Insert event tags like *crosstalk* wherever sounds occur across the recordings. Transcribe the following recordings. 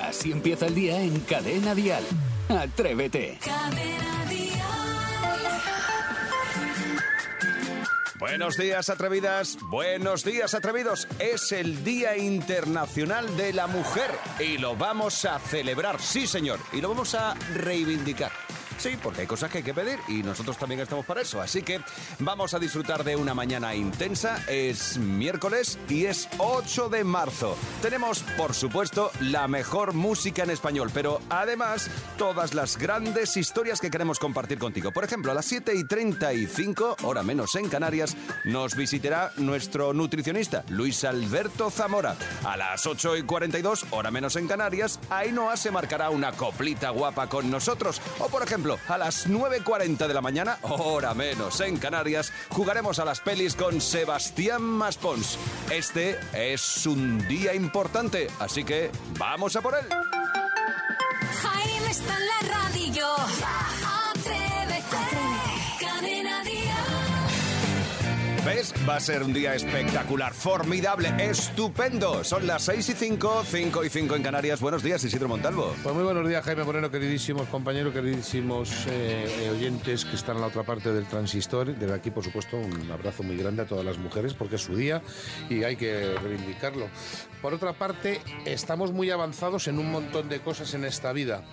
Así empieza el día en Cadena Dial. Atrévete. Buenos días, atrevidas. Buenos días, atrevidos. Es el Día Internacional de la Mujer y lo vamos a celebrar, sí, señor, y lo vamos a reivindicar. Sí, porque hay cosas que hay que pedir y nosotros también estamos para eso. Así que vamos a disfrutar de una mañana intensa. Es miércoles y es 8 de marzo. Tenemos, por supuesto, la mejor música en español, pero además todas las grandes historias que queremos compartir contigo. Por ejemplo, a las 7 y 35, hora menos en Canarias, nos visitará nuestro nutricionista, Luis Alberto Zamora. A las 8 y 42, hora menos en Canarias, Ainhoa se marcará una coplita guapa con nosotros. O, por ejemplo, a las 9.40 de la mañana, hora menos en Canarias, jugaremos a las pelis con Sebastián Maspons. Este es un día importante, así que vamos a por él. Jaime está en la radio. ¿Ves? Va a ser un día espectacular, formidable, estupendo. Son las 6 y 5, 5 y 5 en Canarias. Buenos días, Isidro Montalvo. Pues muy buenos días, Jaime Moreno, queridísimos compañeros, queridísimos eh, eh, oyentes que están en la otra parte del transistor. Desde aquí, por supuesto, un abrazo muy grande a todas las mujeres porque es su día y hay que reivindicarlo. Por otra parte, estamos muy avanzados en un montón de cosas en esta vida.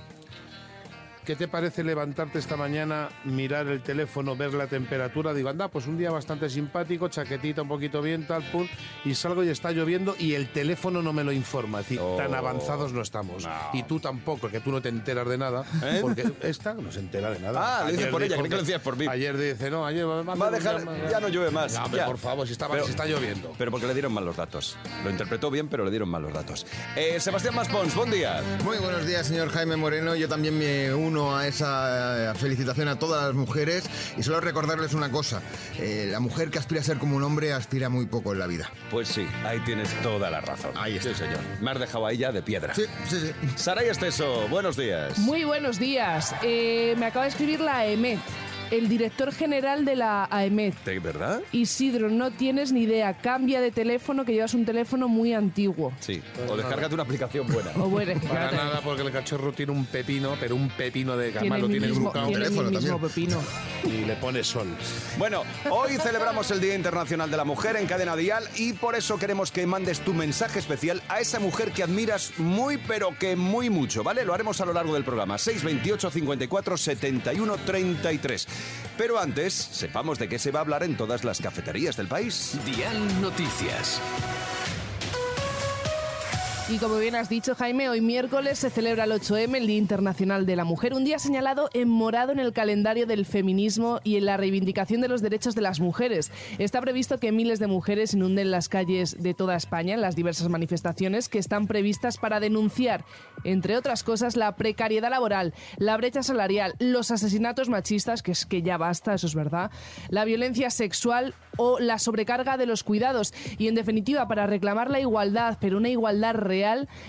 ¿Qué te parece levantarte esta mañana, mirar el teléfono, ver la temperatura? Digo, anda, pues un día bastante simpático, chaquetita un poquito bien, tal, pum, y salgo y está lloviendo y el teléfono no me lo informa. Es decir, Oh. tan avanzados no estamos. No. Y tú tampoco, que tú no te enteras de nada. ¿Eh? Porque esta no se entera de nada. Ah, lo dices Ayer por ella, que lo decías por mí. Ayer dice, no, ayer va a dejar, ya no llueve más. No, hombre, ya. por favor, si, estaba, Pero- si está lloviendo. Pero porque le dieron mal los datos. Lo interpretó bien, pero le dieron mal los datos. Eh, Sebastián Maspons, buen día. Muy buenos días, señor Jaime Moreno. Yo también me uno a esa eh, felicitación a todas las mujeres y solo recordarles una cosa. Eh, la mujer que aspira a ser como un hombre aspira muy poco en la vida. Pues sí, ahí tienes toda la razón. Ahí está. Sí, señor. Me has dejado ahí ya de piedra. Sí, sí, sí. Saray Esteso, buenos días. Muy buenos días. Eh, me acaba de escribir la AEMET, el director general de la AEMET. ¿De verdad? Isidro, no tienes ni idea. Cambia de teléfono, que llevas un teléfono muy antiguo. Sí. O descárgate una aplicación buena. *laughs* O bueno, Para nada, porque el cachorro tiene un pepino, pero un pepino de que tiene además lo mi tiene mismo, tiene mi teléfono mismo también. pepino. y le pone sol. Bueno, hoy celebramos el Día Internacional de la Mujer en Cadena Dial y por eso queremos que mandes tu mensaje especial a esa mujer que admiras muy, pero que muy mucho, ¿vale? Lo haremos a lo largo del programa. 628 54 71 33. Pero antes, sepamos de qué se va a hablar en todas las cafeterías del país. Dial Noticias. Y como bien has dicho, Jaime, hoy miércoles se celebra el 8M, el Día Internacional de la Mujer, un día señalado en morado en el calendario del feminismo y en la reivindicación de los derechos de las mujeres. Está previsto que miles de mujeres inunden las calles de toda España en las diversas manifestaciones que están previstas para denunciar, entre otras cosas, la precariedad laboral, la brecha salarial, los asesinatos machistas, que es que ya basta, eso es verdad, la violencia sexual o la sobrecarga de los cuidados y en definitiva para reclamar la igualdad, pero una igualdad real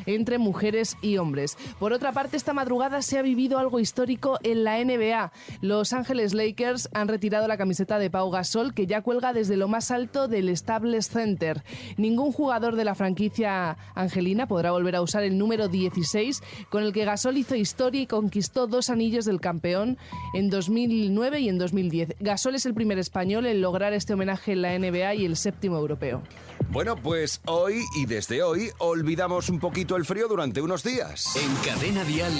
entre mujeres y hombres. Por otra parte, esta madrugada se ha vivido algo histórico en la NBA. Los Ángeles Lakers han retirado la camiseta de Pau Gasol que ya cuelga desde lo más alto del Staples Center. Ningún jugador de la franquicia angelina podrá volver a usar el número 16 con el que Gasol hizo historia y conquistó dos anillos del campeón en 2009 y en 2010. Gasol es el primer español en lograr este homenaje en la NBA y el séptimo europeo. Bueno, pues hoy y desde hoy olvidamos un poquito el frío durante unos días. En Cadena Dial,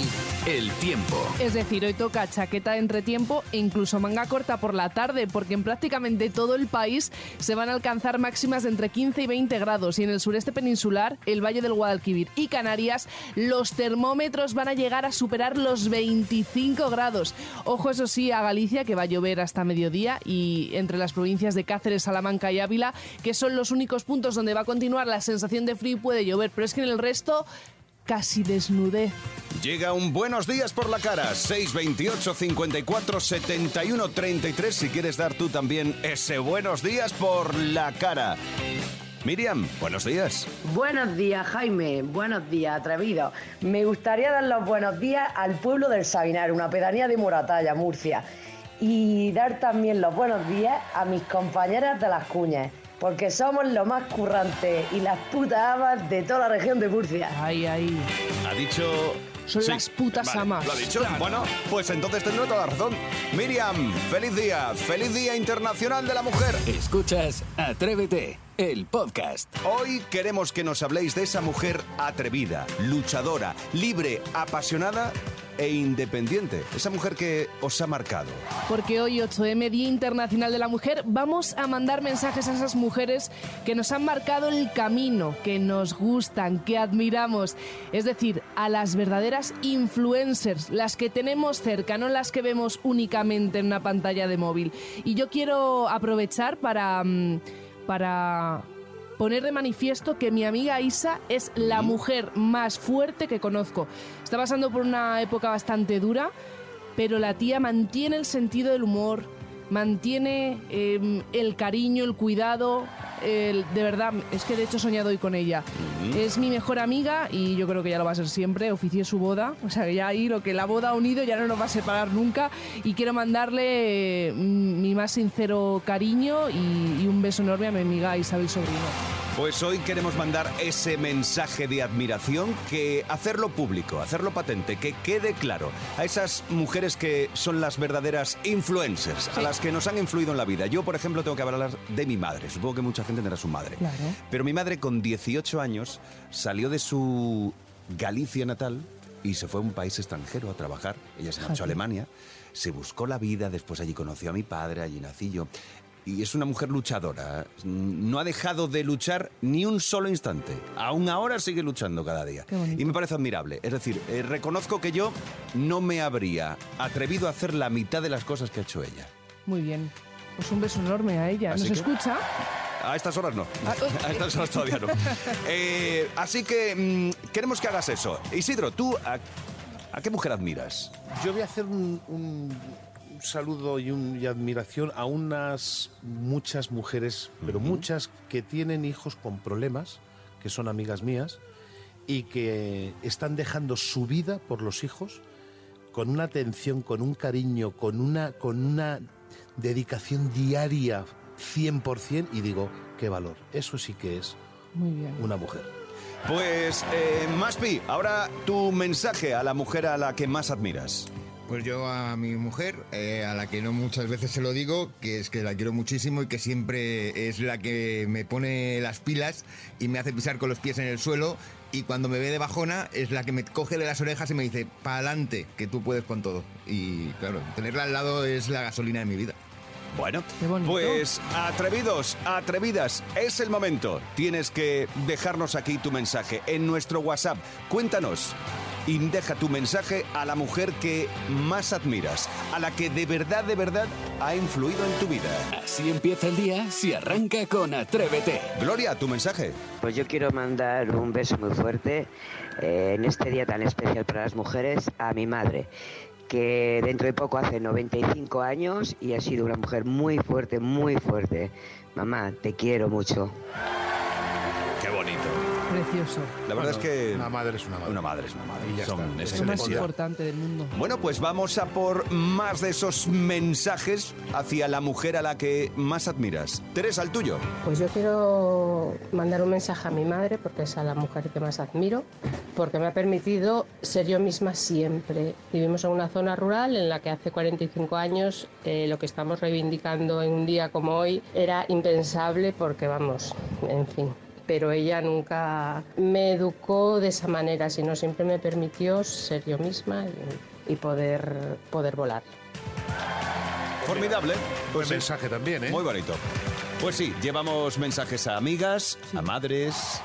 el tiempo. Es decir, hoy toca chaqueta de entretiempo e incluso manga corta por la tarde, porque en prácticamente todo el país se van a alcanzar máximas de entre 15 y 20 grados. Y en el sureste peninsular, el Valle del Guadalquivir y Canarias, los termómetros van a llegar a superar los 25 grados. Ojo, eso sí, a Galicia, que va a llover hasta mediodía, y entre las provincias de Cáceres, Salamanca y Ávila, que son los únicos puntos donde va a continuar la sensación de frío y puede llover. Pero es que en el resto, casi desnudez. Llega un buenos días por la cara. 628 54 71 33. Si quieres dar tú también ese buenos días por la cara. Miriam, buenos días. Buenos días, Jaime. Buenos días, atrevido. Me gustaría dar los buenos días al pueblo del Sabinar, una pedanía de Moratalla, Murcia. Y dar también los buenos días a mis compañeras de las cuñas, porque somos los más currantes y las putas amas de toda la región de Murcia. Ay, ay. Ha dicho... Son las putas Vale, amas. ¿Lo ha dicho? Bueno, pues entonces tendré toda la razón. Miriam, feliz día. Feliz Día Internacional de la Mujer. Escuchas Atrévete, el podcast. Hoy queremos que nos habléis de esa mujer atrevida, luchadora, libre, apasionada e independiente. Esa mujer que os ha marcado. Porque hoy 8M, Día Internacional de la Mujer, vamos a mandar mensajes a esas mujeres que nos han marcado el camino, que nos gustan, que admiramos. Es decir, a las verdaderas influencers, las que tenemos cerca, no las que vemos únicamente en una pantalla de móvil. Y yo quiero aprovechar para... mm, para poner de manifiesto que mi amiga Isa es la mujer más fuerte que conozco. Está pasando por una época bastante dura, pero la tía mantiene el sentido del humor, mantiene eh, el cariño, el cuidado. el- de verdad, es que de hecho he soñado hoy con ella. Es mi mejor amiga y yo creo que ya lo va a ser siempre. Oficié su boda, o sea que ya ahí lo que la boda ha unido ya no nos va a separar nunca. Y quiero mandarle eh, mi más sincero cariño y, y un beso enorme a mi amiga Isabel Sobrino. Pues hoy queremos mandar ese mensaje de admiración que hacerlo público, hacerlo patente, que quede claro a esas mujeres que son las verdaderas influencers, a las que nos han influido en la vida. Yo, por ejemplo, tengo que hablar de mi madre. Supongo que mucha gente tendrá su madre. Claro. Pero mi madre con 18 años salió de su Galicia natal y se fue a un país extranjero a trabajar. Ella se marchó a. Alemania, se buscó la vida, después allí conoció a mi padre, allí nací yo. Y es una mujer luchadora. No ha dejado de luchar ni un solo instante. Aún ahora sigue luchando cada día. Qué bonito. Y me parece admirable. Es decir, eh, reconozco que yo no me habría atrevido a hacer la mitad de las cosas que ha hecho ella. Muy bien. Pues un beso enorme a ella. Así ¿Nos que- escucha? A estas horas no. Ah, *laughs* A estas horas todavía no. *laughs* Eh, así que mm, queremos que hagas eso. Isidro, ¿tú a, a qué mujer admiras? Yo voy a hacer un, un- un saludo y, un- y admiración a unas muchas mujeres, pero muchas que tienen hijos con problemas, que son amigas mías, y que están dejando su vida por los hijos con una atención, con un cariño, con una, con una dedicación diaria 100% y digo, qué valor. Eso sí que es Muy bien. una mujer. Pues, eh, Maspi, ahora tu mensaje a la mujer a la que más admiras. Pues yo a mi mujer, eh, a la que no muchas veces se lo digo, que es que la quiero muchísimo y que siempre es la que me pone las pilas y me hace pisar con los pies en el suelo. Y cuando me ve de bajona es la que me coge de las orejas y me dice, pa'lante, que tú puedes con todo. Y claro, tenerla al lado es la gasolina de mi vida. Bueno, pues atrevidos, atrevidas, es el momento. Tienes que dejarnos aquí tu mensaje en nuestro WhatsApp. Cuéntanos y deja tu mensaje a la mujer que más admiras, a la que de verdad, de verdad ha influido en tu vida. Así empieza el día si arranca con Atrévete. Gloria, tu mensaje. Pues yo quiero mandar un beso muy fuerte eh, en este día tan especial para las mujeres a mi madre, que dentro de poco hace 95 años y ha sido una mujer muy fuerte, muy fuerte. Mamá, te quiero mucho. Precioso. La verdad Bueno, es que una madre es una madre. Una madre es una madre. Y ya Son está. esa Es lo más importante del mundo. Bueno, pues vamos a por más de esos mensajes hacia la mujer a la que más admiras. Teresa, el tuyo. Pues yo quiero mandar un mensaje a mi madre porque es a la mujer que más admiro, porque me ha permitido ser yo misma siempre. Vivimos en una zona rural en la que hace 45 años eh, lo que estamos reivindicando en un día como hoy era impensable porque vamos, en fin. Pero ella nunca me educó de esa manera, sino siempre me permitió ser yo misma y, y poder, poder volar. Formidable. Buen Pues sí. mensaje también, ¿eh? Muy bonito. Pues sí, llevamos mensajes a amigas, a madres.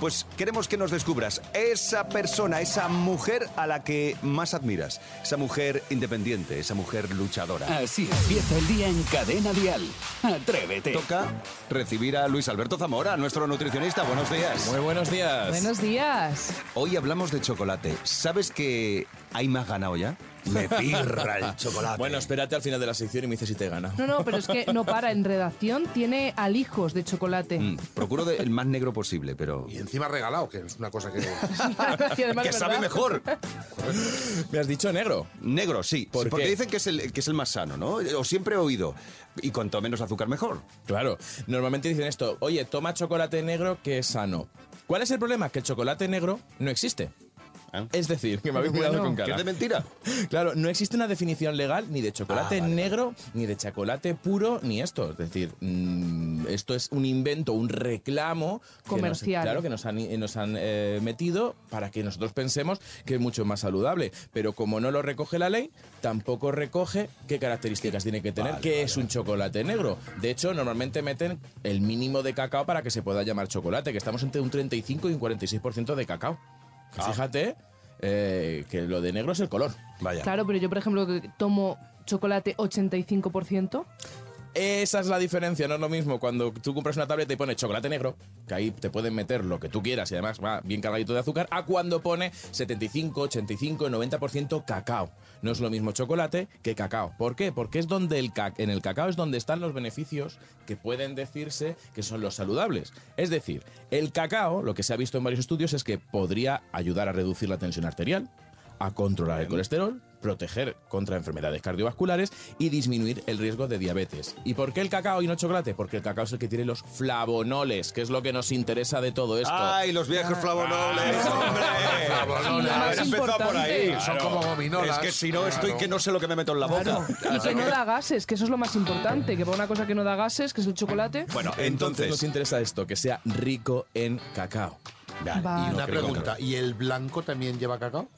Pues queremos que nos descubras esa persona, esa mujer a la que más admiras. Esa mujer independiente, esa mujer luchadora. Así empieza el día en Cadena Dial. Atrévete. Toca recibir a Luis Alberto Zamora, nuestro nutricionista. Buenos días. Muy buenos días. Buenos días. Hoy hablamos de chocolate. ¿Sabes que hay más ganado ya? Me pirra el chocolate. Bueno, espérate al final de la sección y me dices si te gana. No, no, pero es que no para. En redacción tiene alijos de chocolate. Mm, procuro de- el más negro posible, pero... Y encima regalado, que es una cosa que... *laughs* Y además, *laughs* que sabe ¿verdad? mejor. *laughs* Me has dicho negro. Negro, sí. ¿Por porque qué? dicen que es, el, que es el más sano, ¿no? O siempre he oído. Y cuanto menos azúcar, mejor. Claro, normalmente dicen esto, oye, toma chocolate negro que es sano. ¿Cuál es el problema? Que el chocolate negro no existe. Ah. Es decir, que me habéis mirado con ¿Que cara. es de mentira? Claro, no existe una definición legal ni de chocolate Ah, vale, negro, ni de chocolate puro, ni esto. Es decir, mm, esto es un invento, un reclamo que nos- Comercial. claro, que nos han, eh, nos han eh, metido para que nosotros pensemos que es mucho más saludable. Pero como no lo recoge la ley, tampoco recoge qué características tiene que tener, qué es un chocolate negro. De hecho, normalmente meten el mínimo de cacao para que se pueda llamar chocolate, que estamos entre un 35 y un 46% de cacao. Fíjate eh, que lo de negro es el color. Vaya. Claro, pero yo, por ejemplo, que tomo chocolate 85%. Esa es la diferencia, no es lo mismo cuando tú compras una tableta y pone chocolate negro, que ahí te pueden meter lo que tú quieras y además va bien cargadito de azúcar, a cuando pone 75, 85, 90% cacao. No es lo mismo chocolate que cacao. ¿Por qué? Porque es donde el en el cacao es donde están los beneficios que pueden decirse que son los saludables. Es decir, el cacao, lo que se ha visto en varios estudios es que podría ayudar a reducir la tensión arterial, a controlar el colesterol, proteger contra enfermedades cardiovasculares y disminuir el riesgo de diabetes. ¿Y por qué el cacao y no chocolate? Porque el cacao es el que tiene los flavonoles, que es lo que nos interesa de todo esto. ¡Ay, los viejos flavonoles, hombre! Flavonoles. Haber empezado por ahí. Son como gominolas. Es que si no, estoy que no sé lo que me meto en la boca. Y que no da gases, que eso es lo más importante. Que para una cosa que no da gases, que es el chocolate. Bueno, Entonces entonces... nos interesa esto, que sea rico en cacao. Vale. Vale. Y Una pregunta, ¿y el blanco también lleva cacao?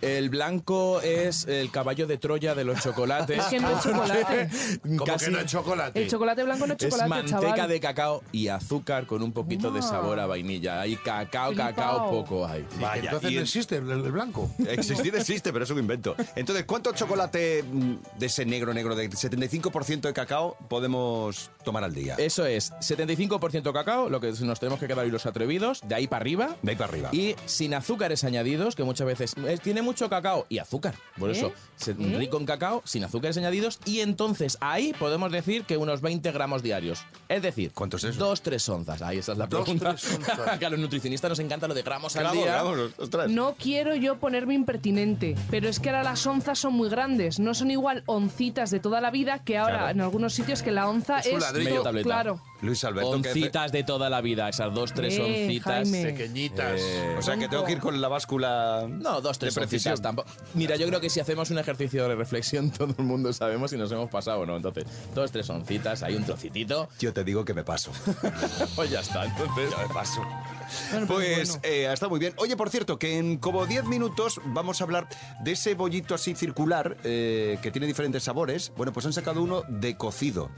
El blanco es el caballo de Troya de los chocolates. *laughs* Es que no es chocolate. *laughs* ¿Cómo Casi- que no es chocolate? El chocolate blanco no es Es chocolate, manteca chaval. de cacao y azúcar con un poquito de Ah. sabor a vainilla. Hay cacao, Flipao. cacao, poco hay. Vaya, Entonces y no existe el, el blanco. Existir existe, pero es un invento. Entonces, ¿cuánto chocolate mm, de ese negro, negro, de 75% de cacao podemos tomar al día? Eso es, 75% cacao, lo que nos tenemos que quedar hoy los atrevidos, de ahí para arriba. De ahí para arriba. Y sin azúcares añadidos, que muchas veces eh, tiene mucho cacao y azúcar. Por ¿Eh? eso, se- ¿Eh? rico en cacao, sin azúcares añadidos. Y entonces ahí podemos decir que unos 20 gramos diarios. Es decir, ¿Cuánto es eso? Dos, tres onzas. Ahí esa es la Dos, pregunta. tres onzas. *laughs* que a los nutricionistas nos encanta lo de gramos al Gramos, día. gramos, ostras. No quiero yo ponerme impertinente, pero es que ahora las onzas son muy grandes. No son igual oncitas de toda la vida que ahora Claro. en algunos sitios que la onza Es es, un ladrillo. Medio tableta. claro. Luis Alberto, que- Oncitas de toda la vida, esas dos, tres Eh, oncitas. Jaime. Pequeñitas. Eh, O sea, que tengo que ir con la báscula No, dos, tres de precisión. oncitas tampoco. Mira, yo creo que si hacemos un ejercicio de reflexión, *laughs* todo el mundo sabemos si nos hemos pasado o no. Entonces, dos, tres oncitas, hay un trocitito, Yo te digo que me paso. *laughs* pues ya está. Entonces, Yo me paso. Bueno, Pues bueno. eh, está muy bien. Oye, por cierto, que en como 10 minutos vamos a hablar de ese bollito así circular eh, que tiene diferentes sabores. Bueno, pues han sacado uno de cocido.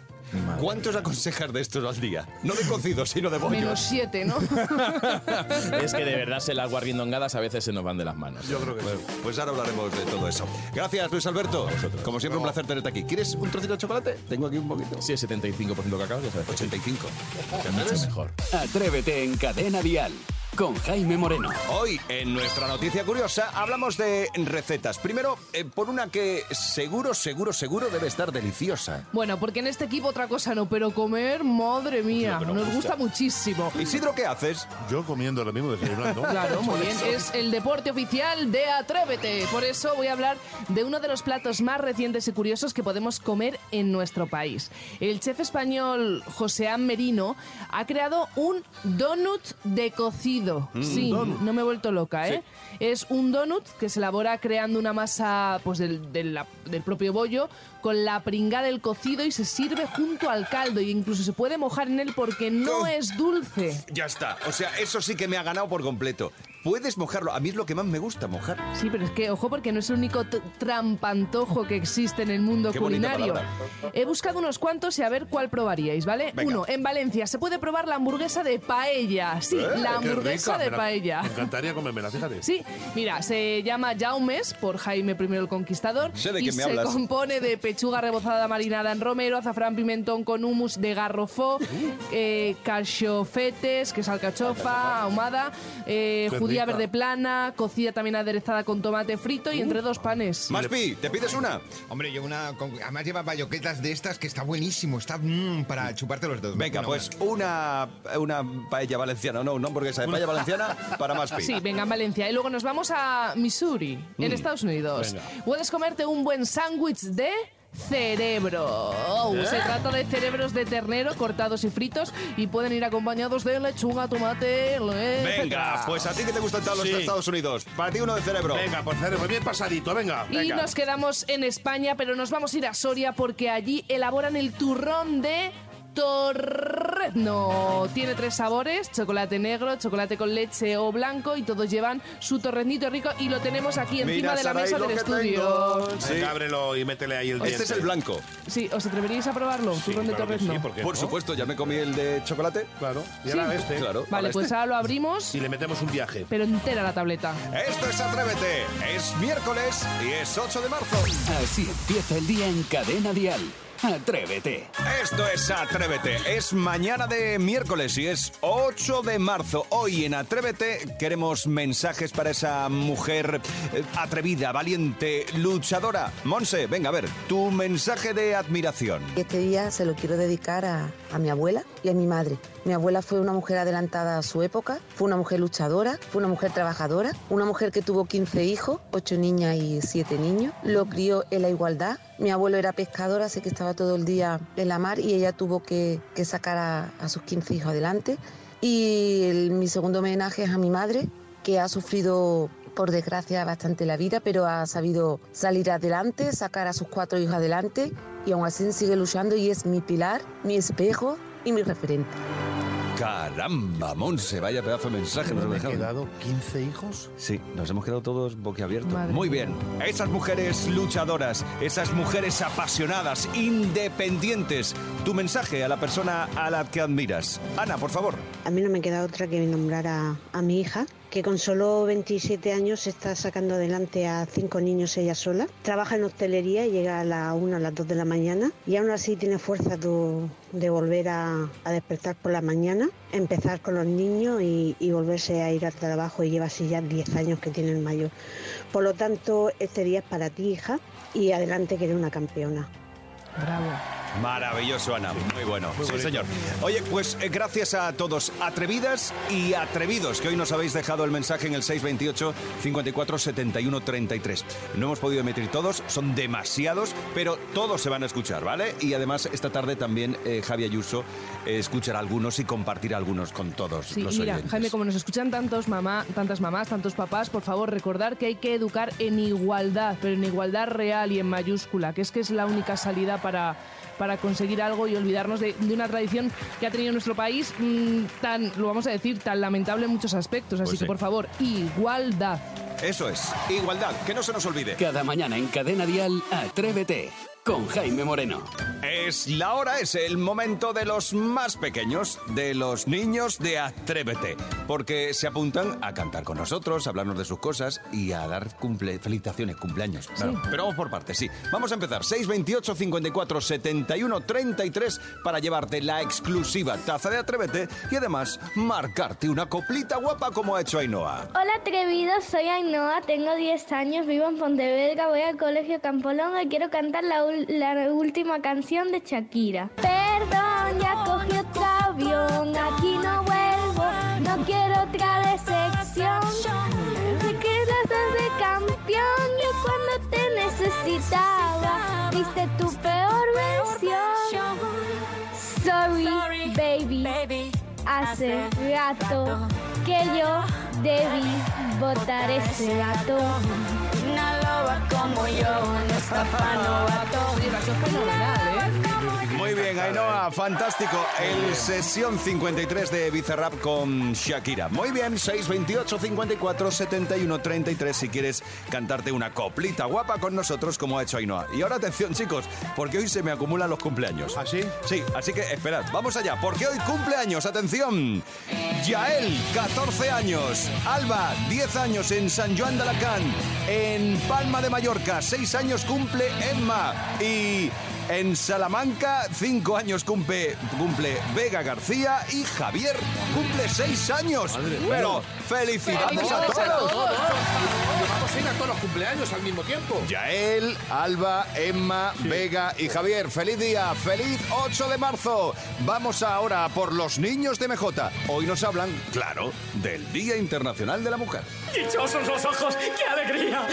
¿Cuántos aconsejas de estos al día? No de cocido, sino de bollo. Menos siete, ¿no? *laughs* es que de verdad se las guarrindongadas a veces se nos van de las manos. Yo creo que Bueno, pues ahora hablaremos de todo eso. Gracias, Luis Alberto. Como siempre, un placer tenerte aquí. ¿Quieres un trocito de chocolate? Tengo aquí un poquito. Es 75% cacao, ya sabes. 85. Mucho mejor. Atrévete en Cadena Dial con Jaime Moreno. Hoy, en nuestra noticia curiosa, hablamos de recetas. Primero, eh, por una que seguro, seguro, seguro debe estar deliciosa. Bueno, porque en este equipo otra cosa no, pero comer, madre mía, nos gusta muchísimo. Isidro, ¿qué haces? Yo comiendo lo mismo desayunando. *laughs* Claro, muy bien. Es el deporte oficial de Atrévete. Por eso voy a hablar de uno de los platos más recientes y curiosos que podemos comer en nuestro país. El chef español José Merino ha creado un donut de cocido. Sí, no me he vuelto loca, ¿eh? Es un donut que se elabora creando una masa pues, del, del- la- del propio bollo con la pringada del cocido y se sirve junto al caldo. E incluso se puede mojar en él porque no es dulce. Ya está. O sea, eso sí que me ha ganado por completo. Puedes mojarlo. A mí es lo que más me gusta, mojar. Sí, pero es que, ojo, porque no es el único trampantojo que existe en el mundo Qué culinario. He buscado unos cuantos y a ver cuál probaríais, ¿vale? Venga. Uno, en Valencia se puede probar la hamburguesa de paella. Sí, Eh, la hamburguesa de me la- paella. Me encantaría comérmela, fíjate. Sí, mira, se llama Jaumes por Jaime I el Conquistador Sé de y me se hablas. compone de pechuga rebozada marinada en romero, azafrán pimentón con humus de garrofó, Uh. eh, cachofetes, que es alcachofa ahumada, eh, judías judía verde plana, cocida también aderezada con tomate frito y entre dos panes. Maspi, ¿te pides una? Hombre, yo una. con- además lleva bayoquetas de estas que está buenísimo. Está mm, para chuparte los dedos. Venga, Una pues una, una paella valenciana, no, una hamburguesa de paella valenciana para Maspi. Sí, venga, en Valencia. Y luego nos vamos a Missouri, en Estados Unidos. venga. Puedes comerte un buen sándwich de cerebro. Oh, Se trata de cerebros de ternero cortados y fritos y pueden ir acompañados de lechuga, tomate, le- Venga, pues a ti que te gustan todos los Sí. de Estados Unidos. Para ti uno de cerebro. Venga, por cerebro, bien pasadito, venga. Y nos quedamos en España, pero nos vamos a ir a Soria porque allí elaboran el turrón de torrezno. Tiene tres sabores, chocolate negro, chocolate con leche o blanco y todos llevan su torreznito rico y lo tenemos aquí encima Mira, de la Saray, mesa del estudio. Sí. Venga, ábrelo y métele ahí el diente. Este es el blanco. Sí, ¿os atreveríais a probarlo? Sí, turrón de claro que torrezno. sí, ¿por qué Por no? supuesto, ya me comí el de chocolate. Claro, y Sí. ahora este. Claro. Vale, ahora pues este. ahora lo abrimos, Y le metemos un viaje. pero entera la tableta. Esto es Atrévete. Es miércoles y es 8 de marzo. Así empieza el día en Cadena Dial. Atrévete. Esto es Atrévete. Es mañana de miércoles y es 8 de marzo. Hoy en Atrévete queremos mensajes para esa mujer eh, atrevida, valiente, luchadora. Monse, venga a ver, tu mensaje de admiración. Este día se lo quiero dedicar a, a mi abuela y a mi madre. Mi abuela fue una mujer adelantada a su época, fue una mujer luchadora, fue una mujer trabajadora, una mujer que tuvo 15 hijos, 8 niñas y 7 niños, lo crió en la igualdad. Mi abuelo era pescador, así que estaba todo el día en la mar y ella tuvo que, sacar a, sus 15 hijos adelante. Y mi segundo homenaje es a mi madre, que ha sufrido por desgracia bastante la vida, pero ha sabido salir adelante, sacar a sus cuatro hijos adelante y aún así sigue luchando y es mi pilar, mi espejo y mi referente. Caramba, Monse, vaya pedazo de mensaje nos ¿No me dejado. quedado 15 hijos? Sí, nos hemos quedado todos boquiabiertos. Madre Muy bien. Esas mujeres luchadoras, esas mujeres apasionadas, independientes. Tu mensaje a la persona a la que admiras. Ana, por favor. A mí no me queda otra que nombrar a, a mi hija, que con solo 27 años está sacando adelante a cinco niños ella sola. Trabaja en hostelería y llega a la 1, a las 2 de la mañana y aún así tiene fuerza de, de volver a, a despertar por la mañana, empezar con los niños y, y volverse a ir al trabajo y lleva así ya 10 años que tiene el mayor. Por lo tanto, este día es para ti, hija, y adelante que eres una campeona. Bravo. Maravilloso, Ana. Muy bueno. Muy sí, bonito. señor. Oye, pues eh, gracias a todos, atrevidas y atrevidos, que hoy nos habéis dejado el mensaje en el 628 54 71 33. No hemos podido emitir todos, son demasiados, pero todos se van a escuchar, ¿vale? Y además, esta tarde también eh, Javi Ayuso eh, escuchará algunos y compartirá algunos con todos Sí, los mira, oyentes. Jaime, como nos escuchan tantos mamá, tantas mamás, tantos papás, por favor, recordar que hay que educar en igualdad, pero en igualdad real y en mayúscula, que es que es la única salida para, para conseguir algo y olvidarnos de, de una tradición que ha tenido nuestro país mm, tan, lo vamos a decir, tan lamentable en muchos aspectos. Así Pues que, sí. por favor, igualdad. Eso es, igualdad, que no se nos olvide. Cada mañana en Cadena Dial, Atrévete. Con Jaime Moreno. Es la hora, es el momento de los más pequeños, de los niños de Atrévete, porque se apuntan a cantar con nosotros, a hablarnos de sus cosas y a dar cumple, felicitaciones, cumpleaños. Claro, Pero vamos por partes, sí. Vamos a empezar. 628 54 71 33 para llevarte la exclusiva taza de Atrévete y además marcarte una coplita guapa como ha hecho Ainhoa. Hola atrevidos, soy Ainhoa, tengo 10 años, vivo en Pontevedra, voy al colegio Campolonga y quiero cantar la, ul- la última canción de Shakira. Perdón, ya cogí otro avión, aquí no vuelvo, no quiero otra decepción. Sé que estás de campeón, yo cuando te necesitaba, viste tu peor versión. Sorry, baby, hace rato que yo debí votar ese gato. Una loba como yo no está pa' novato. Oye, Muy bien, Ainhoa, fantástico. El sesión 53 de Bizarrap con Shakira. Muy bien, 628 54 71 33 si quieres cantarte una coplita guapa con nosotros como ha hecho Ainhoa. Y ahora atención, chicos, porque hoy se me acumulan los cumpleaños. ¿Ah, sí? Sí, así que esperad, vamos allá, porque hoy cumpleaños, atención. Yael, 14 años. Alba, 10 años en San Joan de Alacant. En Palma de Mallorca, 6 años cumple Emma. Y En Salamanca, cinco años cumple, cumple Vega García y Javier cumple seis años. Pero felicidades a todos. Vamos a ir a todos los cumpleaños al mismo tiempo. Yael, Alba, Emma, Vega y Javier, feliz día, feliz 8 de marzo. Vamos ahora por los niños de MJ. Hoy nos hablan, claro, del Día Internacional de la Mujer. ¡Dichosos los ojos! ¡Qué alegría!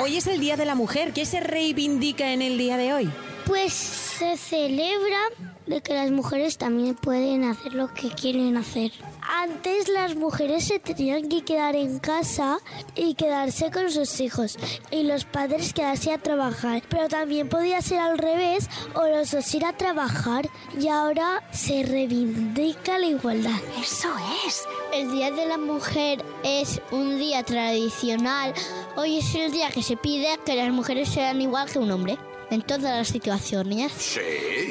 Hoy es el Día de la Mujer. ¿Qué se reivindica en el día de hoy? Pues se celebra de que las mujeres también pueden hacer lo que quieren hacer. Antes las mujeres se tenían que quedar en casa y quedarse con sus hijos y los padres quedarse a trabajar. Pero también podía ser al revés o los dos ir a trabajar y ahora se reivindica la igualdad. Eso es. El Día de la Mujer es un día tradicional. Hoy es el día que se pide que las mujeres sean igual que un hombre en todas las situaciones. Sí.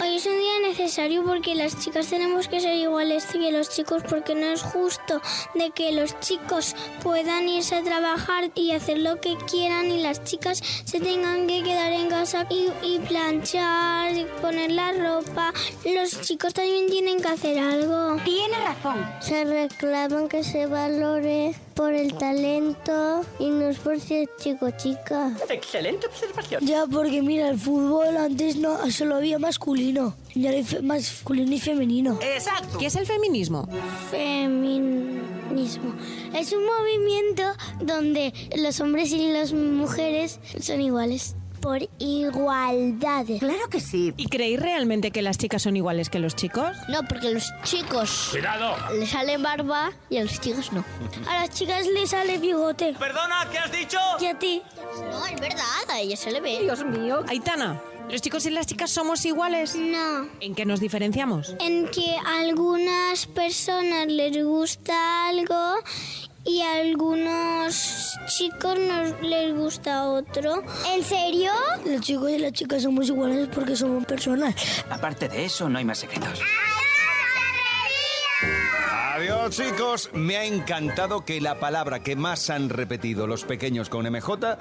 Hoy es un día necesario porque las chicas tenemos que ser iguales que los chicos porque no es justo de que los chicos puedan irse a trabajar y hacer lo que quieran y las chicas se tengan que quedar en casa y, y planchar, y poner la ropa. Los chicos también tienen que hacer algo. Tiene razón. Se reclaman que se valore por el talento y no es por ser chico chica. Excelente observación. Ya, porque mira, el fútbol antes no solo había masculino. Ya hay fe- masculino y femenino. Exacto. ¿Qué es el feminismo? Feminismo. Es un movimiento donde los hombres y las mujeres son iguales. Por igualdad. Claro que sí. ¿Y creéis realmente que las chicas son iguales que los chicos? No, porque los chicos ¡Cuidado! les sale barba y a los chicos no. A las chicas les sale bigote. Perdona, ¿qué has dicho? ¿Y a ti? No, es verdad, a ella se le ve. Dios mío. Aitana, ¿los chicos y las chicas somos iguales? No. ¿En qué nos diferenciamos? En que a algunas personas les gusta algo y a algunos chicos no les gusta otro. ¿En serio? Los chicos y las chicas somos iguales porque somos personas. Aparte de eso, no hay más secretos. Adiós chicos, me ha encantado que la palabra que más han repetido los pequeños con MJ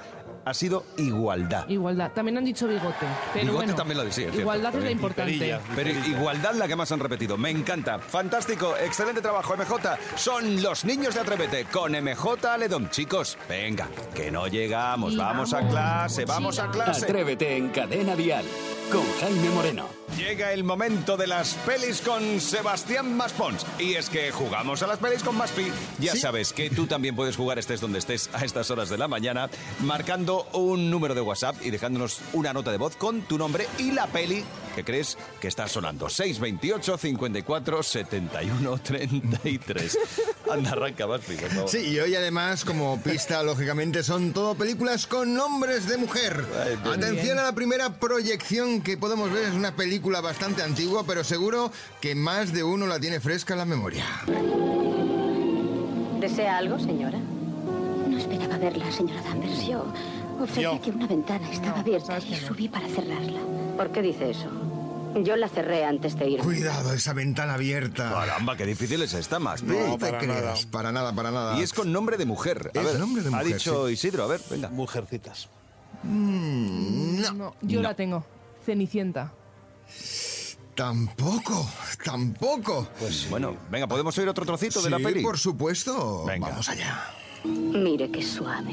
ha sido igualdad. Igualdad. También han dicho bigote. Pero Bigote bueno, también lo decía, es. Igualdad es la importante. Pero igualdad la que más han repetido. Me encanta. Fantástico. Excelente trabajo, MJ. Son los niños de Atrévete con MJ Aledón. Chicos, venga, que no llegamos. Y Vamos, a vamos, clase, vamos a clase. Atrévete en Cadena Dial con Jaime Moreno. Llega el momento de las pelis con Sebastián Maspons. Y es que jugamos a las pelis con Maspi. Ya sabes que tú también puedes jugar estés donde estés a estas horas de la mañana, marcando un número de WhatsApp y dejándonos una nota de voz con tu nombre y la peli que crees que está sonando. 628 54 71 33. Anda, arranca Maspi, por favor. Sí, y hoy además, como pista, *laughs* lógicamente, son todo películas con nombres de mujer. Atención a la primera proyección que podemos ver, es una película bastante antigua, pero seguro que más de uno la tiene fresca en la memoria. ¿Desea algo, señora? No esperaba verla, señora Danvers. Yo observé Yo. que una ventana estaba abierta y subí para cerrarla. ¿Por qué dice eso? Yo la cerré antes de ir. Cuidado, esa ventana abierta. Caramba, qué difícil es esta, Maspi. No te creas, para nada, para nada. Y es con nombre de mujer. A Es ver, nombre de Ha mujer, dicho sí. Isidro, a ver, venga. Mujercitas. Mm, no, No, yo No. la tengo. Cenicienta. Tampoco, tampoco. Pues bueno, venga, ¿podemos oír otro trocito de la peli? por supuesto. Venga. Vamos allá. Mire qué suave.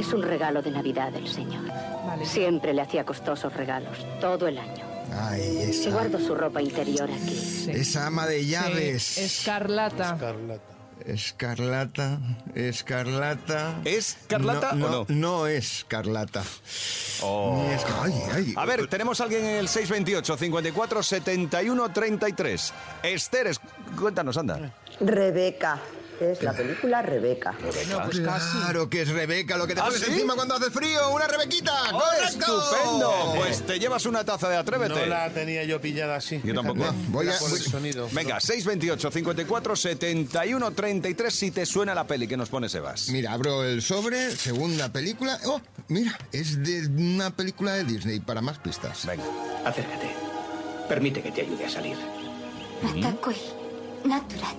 Es un regalo de Navidad del Señor. Vale. Siempre le hacía costosos regalos, todo el año. Ay, Y esa, guardo su ropa interior aquí. Sí. esa ama de llaves. Sí, Escarlata. Carlata. Escarlata, escarlata. ¿Es Carlata no, o no? no? Es Carlata. Oh. Ni es- ay, ay. A ver, tenemos a alguien en el 628 54 71 33. Esther, es- cuéntanos, anda. Rebeca. Es la película Rebeca. No, pues casi. Claro que es Rebeca lo que te ¿Ah, pones sí? encima cuando hace frío. ¡Una Rebequita! ¡Oh. ¡Estupendo! Pues te llevas una taza de Atrévete. No la tenía yo pillada así. Yo tampoco. Fíjate, Voy a- por el sonido. Venga, 628 54 71 33 si te suena la peli que nos pone Sebas. Mira, abro el sobre, segunda película. ¡Oh! Mira, es de una película de Disney, para más pistas. Venga. Acércate. Permite que te ayude a salir. Natacui. Naturat.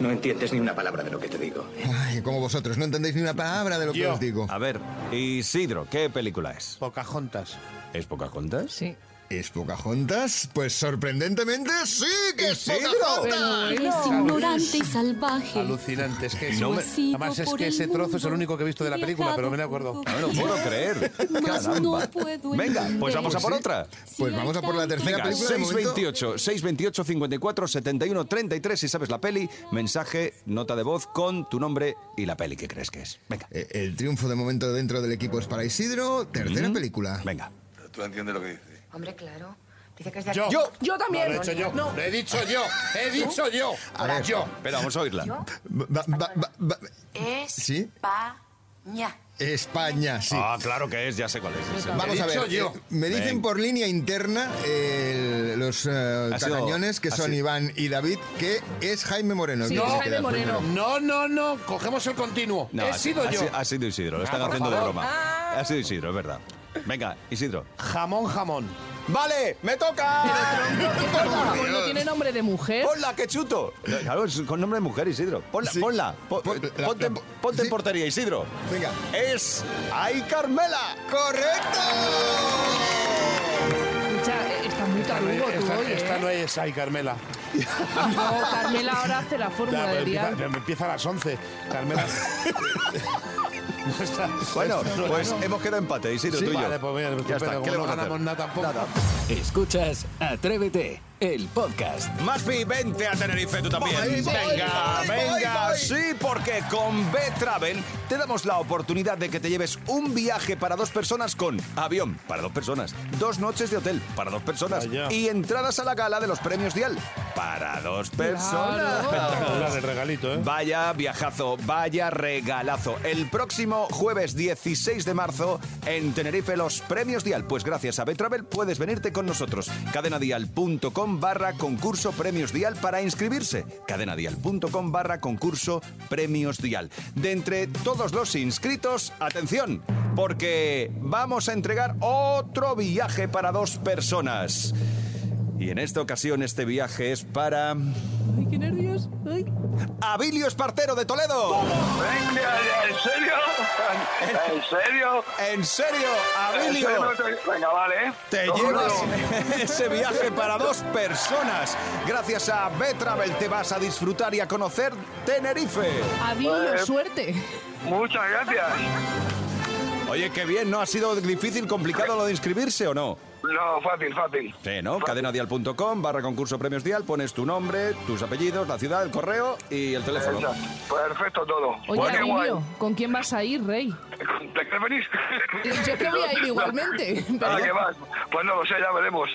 No entiendes ni una palabra de lo que te digo. Ay, como vosotros, no entendéis ni una palabra de lo que os digo. A ver, Isidro, ¿qué película es? Pocahontas. ¿Es Pocahontas? Sí. ¿Es Pocahontas? Pues sorprendentemente sí que es. Pocahontas. Eres ignorante y salvaje. Alucinante, es que No me- además es que ese trozo es el único que he visto de la película, pero me lo acuerdo. No me lo puedo creer. Mas no Caramba. puedo Venga, pues vamos a por otra. Pues vamos a por la tercera Venga, película. de momento. 628, 628 54 71 33 si sabes la peli, mensaje, nota de voz con tu nombre y la peli que crees que es. Venga. Eh, El triunfo de momento dentro del equipo es para Isidro. Tercera película. Venga. ¿Tú entiendes lo que dices? Hombre, claro. Dice que es de Yo. aquí. Yo, yo también. No, lo he hecho yo. No. Lo he dicho yo. He dicho yo. A ver. yo. Espera, vamos a oírla. Va- va- va- va- ¿Sí? España. España, sí. Ah, claro que es, ya sé cuál es. Vamos a ver, dicho yo. eh, me dicen por línea interna el- los eh, Ha sido- tacañones que ha son sido- Iván y David que es Jaime Moreno. el Sí, que es se Jaime queda Moreno. primero. No, no, no. Cogemos el continuo. No, He ha, sido ha yo. si- ha sido Isidro, lo están Ah, por haciendo de favor. broma. Ha sido Isidro, es verdad. Venga, Isidro. Jamón, jamón. ¡Vale! ¡Me toca! Jamón no tiene nombre de mujer. ¡Ponla, que chuto! Claro, es con nombre de mujer, Isidro. Ponla, Sí. ponla. Po- Pon- la- ponte la- ponte sí. en portería, Isidro. Venga. Es ¡Ay, Carmela! ¡Correcto! Escucha, eh, está muy tarugo tú esta- hoy, esta ¿eh? no es Ay, Carmela. No, Carmela ahora hace la Ya, fórmula pero de empieza, Dial. pero empieza a las 11. Carmela. *laughs* *laughs* No está- Bueno, no, pues hemos quedado empate, Isidro, Sí, tú y yo. vale, pues mira, ya está, ¿qué le no vamos a ganamos hacer? nada tampoco. Nada. Escuchas Atrévete, el podcast. Maspi, vente a Tenerife tú también. Voy, venga, voy, venga. voy, voy. Sí, porque con B-Travel te damos la oportunidad de que te lleves un viaje para dos personas con avión para dos personas, dos noches de hotel para dos personas Vaya. y entradas a la gala de los premios Dial para dos personas. Espectacular el regalito, ¿eh? Vaya viajazo, vaya regalazo. El próximo jueves 16 de marzo en Tenerife los premios Dial. Pues gracias a Betravel puedes venirte con nosotros. Cadenadial.com barra concurso premios Dial para inscribirse. Cadenadial.com barra concurso premios Dial. De entre todos los inscritos, atención, porque vamos a entregar otro viaje para dos personas. Y en esta ocasión este viaje es para... Abilio Espartero de Toledo. Venga, ¿en serio? ¿En serio? En serio, Abilio. ¿En serio? Venga, vale. Te No, llevas no. ese viaje para dos personas. Gracias a Betravel te vas a disfrutar y a conocer Tenerife. Avilio, Eh, suerte. Muchas gracias. Oye, qué bien, ¿no? ¿Ha sido difícil, complicado lo de inscribirse o no? No, fácil, fácil. Sí, ¿no? Cadenadial.com, barra concurso premios Dial, pones tu nombre, tus apellidos, la ciudad, el correo y el teléfono. Exacto. Perfecto todo. Oye, Bueno. ¿con quién vas a ir, Rey? ¿Te quieres venir? Yo que voy a ir *laughs* igualmente. ¿A pero- qué vas? Pues no lo sé, ya veremos.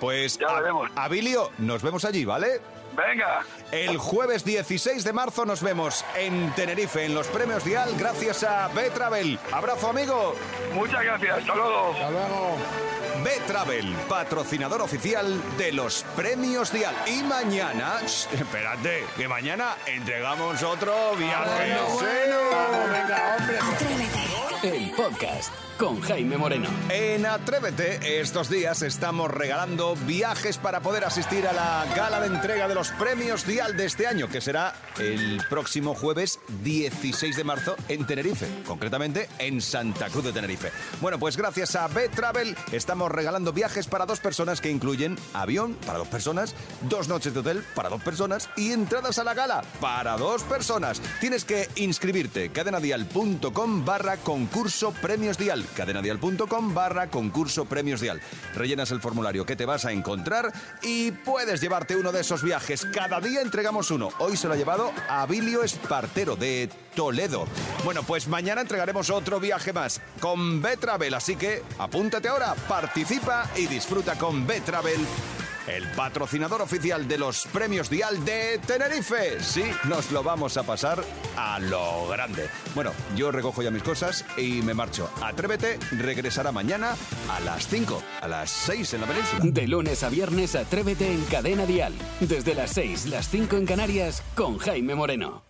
Pues, Ya a- veremos. Abilio, nos vemos allí, ¿vale? Venga. El jueves 16 de marzo nos vemos en Tenerife, en los premios Dial, gracias a B-Travel. Abrazo, amigo. Muchas gracias. Hasta luego. Hasta luego. B-Travel, patrocinador oficial de los premios Dial. Y mañana, shh, espérate, que mañana entregamos otro viaje. Vamos, venga, hombre. El podcast con Jaime Moreno. En Atrévete, estos días estamos regalando viajes para poder asistir a la gala de entrega de los premios Dial de este año, que será el próximo jueves 16 de marzo en Tenerife, concretamente en Santa Cruz de Tenerife. Bueno, pues gracias a B-Travel estamos regalando viajes para dos personas que incluyen avión para dos personas, dos noches de hotel para dos personas y entradas a la gala para dos personas. Tienes que inscribirte cadenadial.com barra concurso premios Dial cadenadial.com barra concurso premios Dial. Rellenas el formulario que te vas a encontrar y puedes llevarte uno de esos viajes. Cada día entregamos uno. Hoy se lo ha llevado Abilio Espartero de Toledo. Bueno, pues mañana entregaremos otro viaje más con Betravel, así que apúntate ahora, participa y disfruta con Betravel. El patrocinador oficial de los premios Dial de Tenerife. Sí, nos lo vamos a pasar a lo grande. Bueno, yo recojo ya mis cosas y me marcho. Atrévete, regresará mañana a las 5, a las 6 en la península. De lunes a viernes, Atrévete en Cadena Dial. Desde las 6, las 5 en Canarias, con Jaime Moreno.